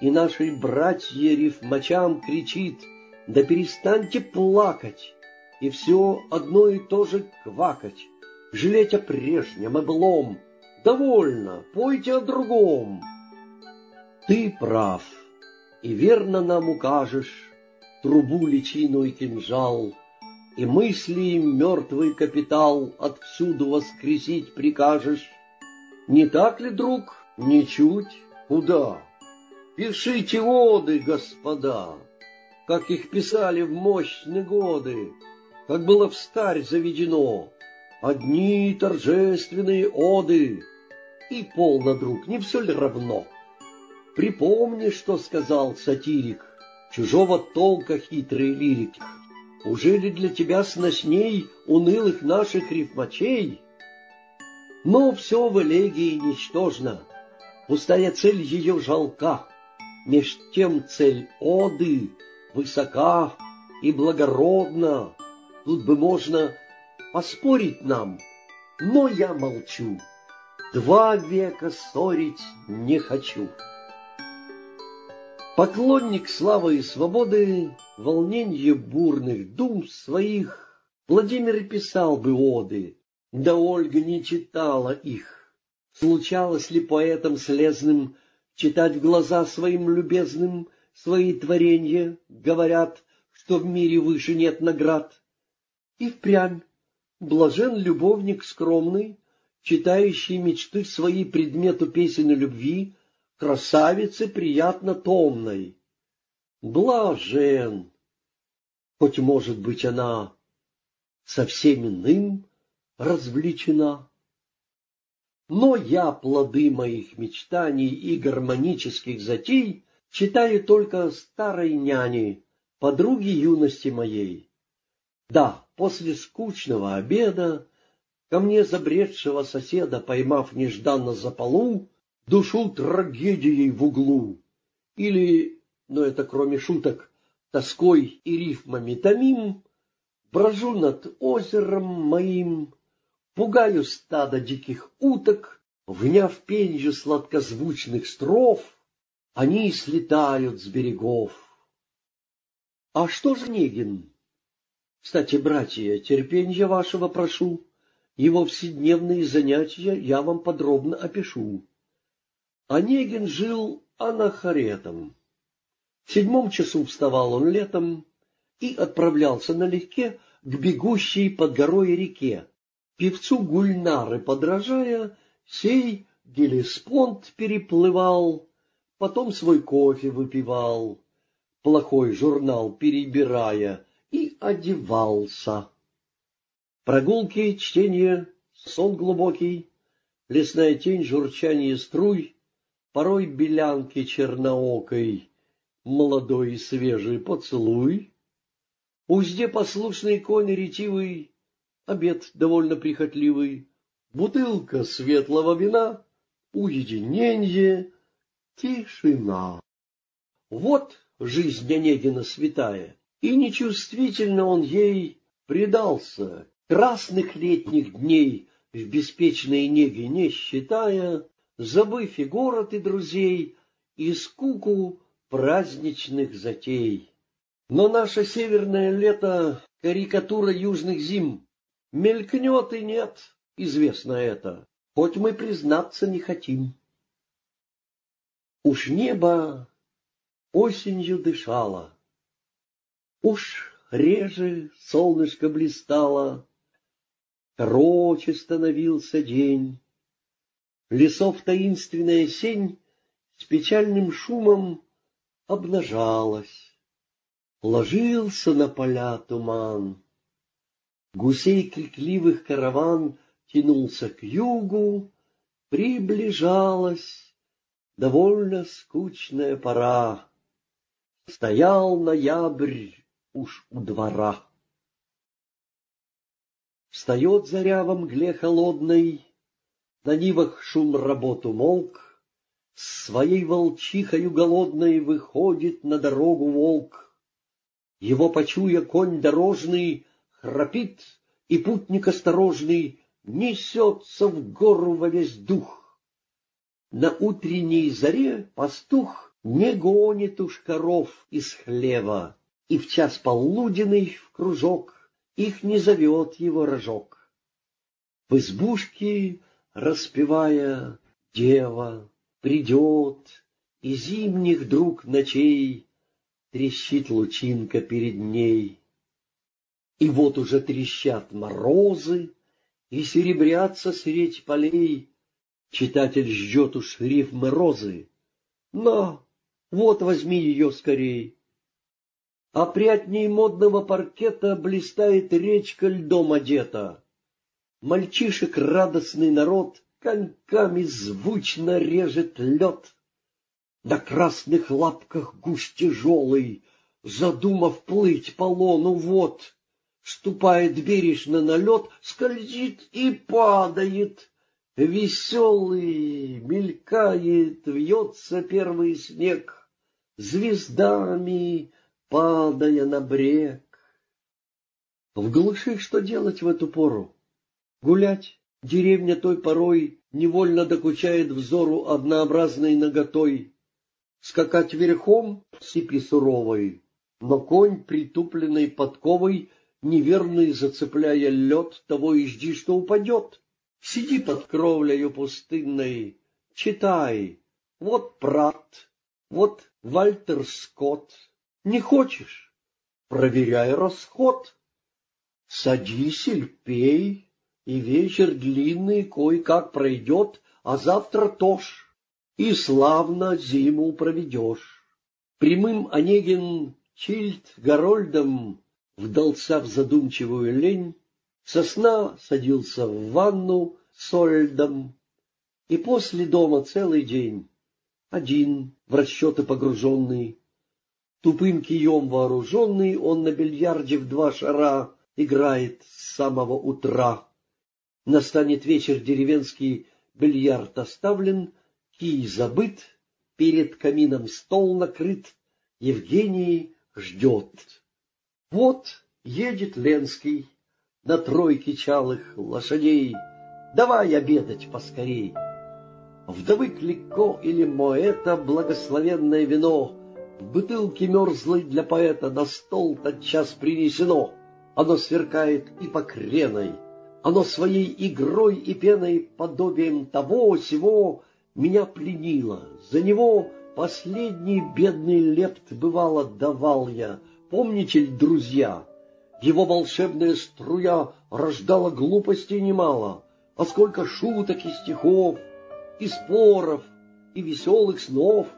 и нашей братье рифмачам кричит, да перестаньте плакать и все одно и то же квакать, жалеть о прежнем, о былом, довольно, пойте о другом. Ты прав, и верно нам укажешь трубу личину и кинжал, и мысли мертвый капитал отсюда воскресить прикажешь. Не так ли, друг? Ничуть. Куда? Пишите оды, господа, как их писали в мощные годы, как было встарь заведено. Одни торжественные оды, и полно, друг, не все ли равно? Припомни, что сказал сатирик, чужого толка хитрый лирик. Уже ли для тебя сносней унылых наших рифмачей? Но все в элегии ничтожно, пустая цель ее жалка, меж тем цель оды высока и благородна. Тут бы можно поспорить нам, но я молчу. Два века ссорить не хочу. Поклонник славы и свободы, волненье бурных дум своих, Владимир писал бы оды, да Ольга не читала их. Случалось ли поэтам слезным читать в глаза своим любезным свои творения, говорят, что в мире выше нет наград? И впрямь блажен любовник скромный, читающий мечты свои предмету песен любви, красавице приятно томной. Блажен, хоть, может быть, она совсем иным развлечена. Но я плоды моих мечтаний и гармонических затей читаю только старой няне, подруги юности моей. Да, после скучного обеда, ко мне забредшего соседа, поймав нежданно за полу, душу трагедией в углу. Или, но это кроме шуток, тоской и рифмами томим, брожу над озером моим, пугаю стадо диких уток, вняв пенью сладкозвучных строф, они слетают с берегов. А что же Негин? Кстати, братья, терпенья вашего прошу, его вседневные занятия я вам подробно опишу. Онегин жил анахаретом. В седьмом часу вставал он летом и отправлялся налегке к бегущей под горой реке. Певцу Гульнары подражая, сей Гелеспонд переплывал, потом свой кофе выпивал, плохой журнал перебирая, и одевался. Прогулки, чтение, сон глубокий, лесная тень, журчание струй, порой белянки черноокой, молодой и свежий поцелуй. Узде послушный конь ретивый, обед довольно прихотливый, бутылка светлого вина, уединенье, тишина. Вот жизнь Онегина святая, и нечувствительно он ей предался, красных летних дней в беспечной неге не считая, забыв и город, и друзей, и скуку праздничных затей. Но наше северное лето — карикатура южных зим. Мелькнет и нет, известно это, хоть мы признаться не хотим. Уж небо осенью дышало, Уж реже солнышко блистало, Короче становился день, Лесов таинственная сень с печальным шумом обнажалась. Ложился на поля туман. Гусей крикливых караван тянулся к югу, приближалась довольно скучная пора. Стоял ноябрь уж у двора. Встает заря во мгле холодной, На нивах шум работ умолк, С своей волчихою голодной Выходит на дорогу волк. Его, почуя, конь дорожный Храпит, и путник осторожный Несется в гору во весь дух. На утренней заре пастух Не гонит уж коров из хлева, И в час полуденный в кружок их не зовет его рожок. В избушке, распевая, дева придет, И зимних друг ночей трещит лучинка перед ней. И вот уже трещат морозы, И серебрятся средь полей. Читатель ждет уж рифмы розы. На, вот возьми ее скорей. Опрятней модного паркета Блистает речка льдом одета. Мальчишек радостный народ Коньками звучно режет лед. На красных лапках гусь тяжелый, Задумав плыть по лону вод, Ступает бережно на лед, Скользит и падает. Веселый мелькает, вьется первый снег, Звездами падая на брег. В глуши что делать в эту пору? Гулять. Деревня той порой невольно докучает взору однообразной наготой. Скакать верхом в степи суровой, но конь, притупленный подковой, неверный, зацепляя лед, того и жди, что упадет. Сиди под кровлею пустынной, читай. Вот Прат, вот Вальтер Скотт, не хочешь? Проверяй расход. Садись или пей, и вечер длинный кой-как пройдет, а завтра тоже, и славно зиму проведешь. Прямым Онегин Чильд Горольдом вдался в задумчивую лень, сосна садился в ванну сольдом, и после дома целый день, один, в расчеты погруженный, Тупым кием вооруженный, он на бильярде в два шара играет с самого утра. Настанет вечер деревенский, бильярд оставлен, кий забыт, перед камином стол накрыт, Евгений ждет. Вот едет Ленский на тройке чалых лошадей, Давай обедать поскорей. Вдовы Клико или Моэта благословенное вино — в бутылке мерзлой для поэта на стол тотчас принесено. Оно сверкает и покреной, оно своей игрой и пеной подобием того сего меня пленило. За него последний бедный лепт бывало давал я. Помните друзья, его волшебная струя рождала глупостей немало, а сколько шуток и стихов, и споров, и веселых снов —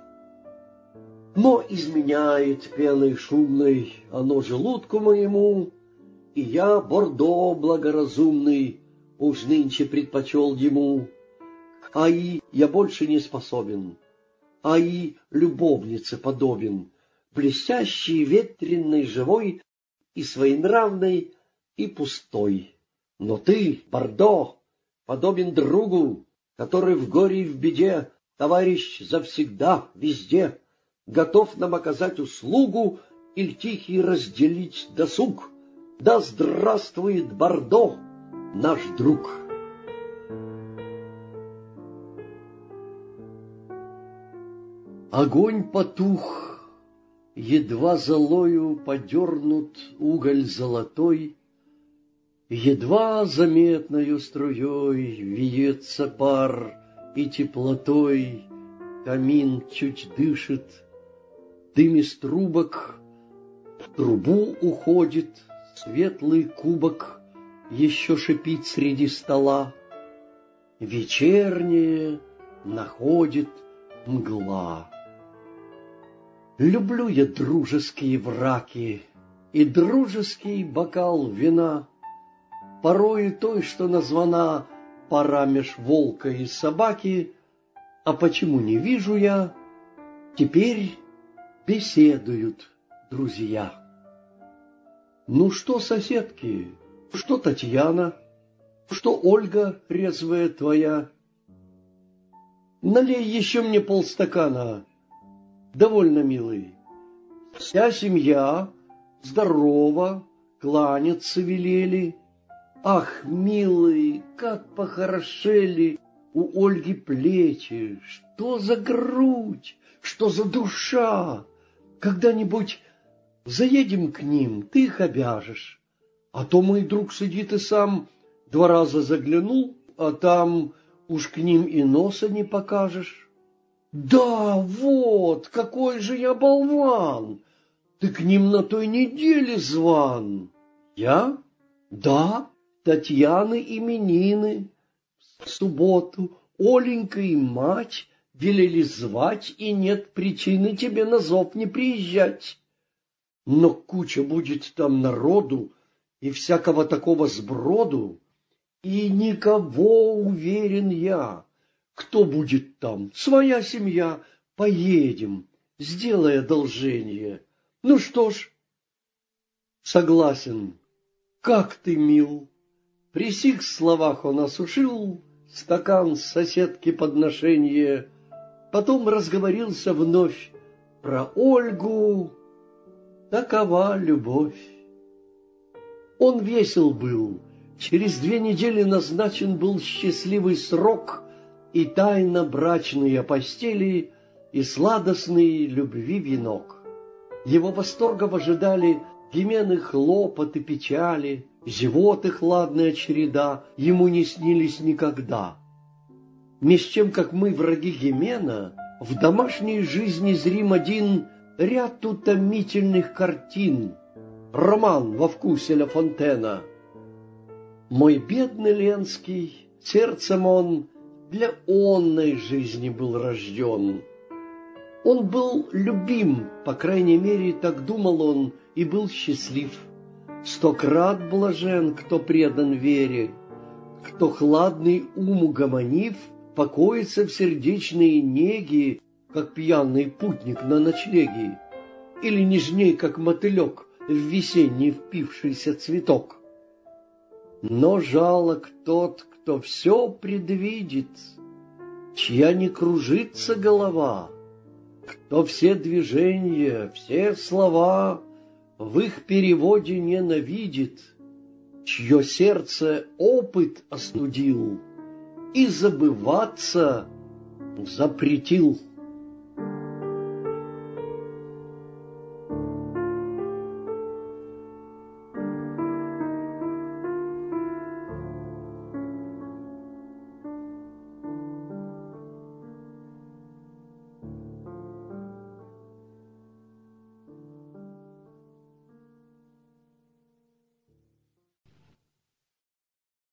но изменяет пеной шумной оно желудку моему, И я, Бордо благоразумный, уж нынче предпочел ему. Аи я больше не способен, Аи любовнице подобен, Блестящий, ветренный, живой И своенравный, и пустой. Но ты, Бордо, подобен другу, Который в горе и в беде Товарищ завсегда, везде — готов нам оказать услугу или тихий разделить досуг. Да здравствует Бордо, наш друг! Огонь потух, едва золою подернут уголь золотой, Едва заметною струей виется пар и теплотой, Камин чуть дышит, Дым из трубок в трубу уходит, Светлый кубок еще шипит среди стола. Вечернее находит мгла. Люблю я дружеские враки И дружеский бокал вина. порой той, что названа пора меж волка и собаки, а почему не вижу я, теперь беседуют друзья. Ну что, соседки, что Татьяна, что Ольга резвая твоя? Налей еще мне полстакана, довольно милый. Вся семья здорова, кланяться велели. Ах, милый, как похорошели у Ольги плечи, что за грудь, что за душа. Когда-нибудь заедем к ним, ты их обяжешь. А то мой друг сидит и сам два раза заглянул, а там уж к ним и носа не покажешь. Да, вот, какой же я болван! Ты к ним на той неделе зван. Я? Да, Татьяны именины. В субботу Оленька и мать велели звать, и нет причины тебе на зов не приезжать. Но куча будет там народу и всякого такого сброду, и никого, уверен я, кто будет там, своя семья, поедем, сделай одолжение. Ну что ж, согласен, как ты мил. При сих словах он осушил стакан соседки подношения, потом разговорился вновь про Ольгу. Такова любовь. Он весел был, через две недели назначен был счастливый срок и тайно брачные постели, и сладостный любви венок. Его восторгов ожидали Гимены хлопот и печали, Зевоты хладная череда Ему не снились никогда. Меж чем, как мы, враги Гимена, В домашней жизни зрим один Ряд утомительных картин, Роман во вкусе Ля Фонтена. Мой бедный Ленский, сердцем он Для онной жизни был рожден. Он был любим, по крайней мере, так думал он, и был счастлив. Сто крат блажен, кто предан вере, кто хладный ум угомонив, покоится в сердечной неге, как пьяный путник на ночлеге, или нежней, как мотылек в весенний впившийся цветок. Но жалок тот, кто все предвидит, чья не кружится голова, кто все движения, все слова в их переводе ненавидит, чье сердце опыт остудил и забываться запретил.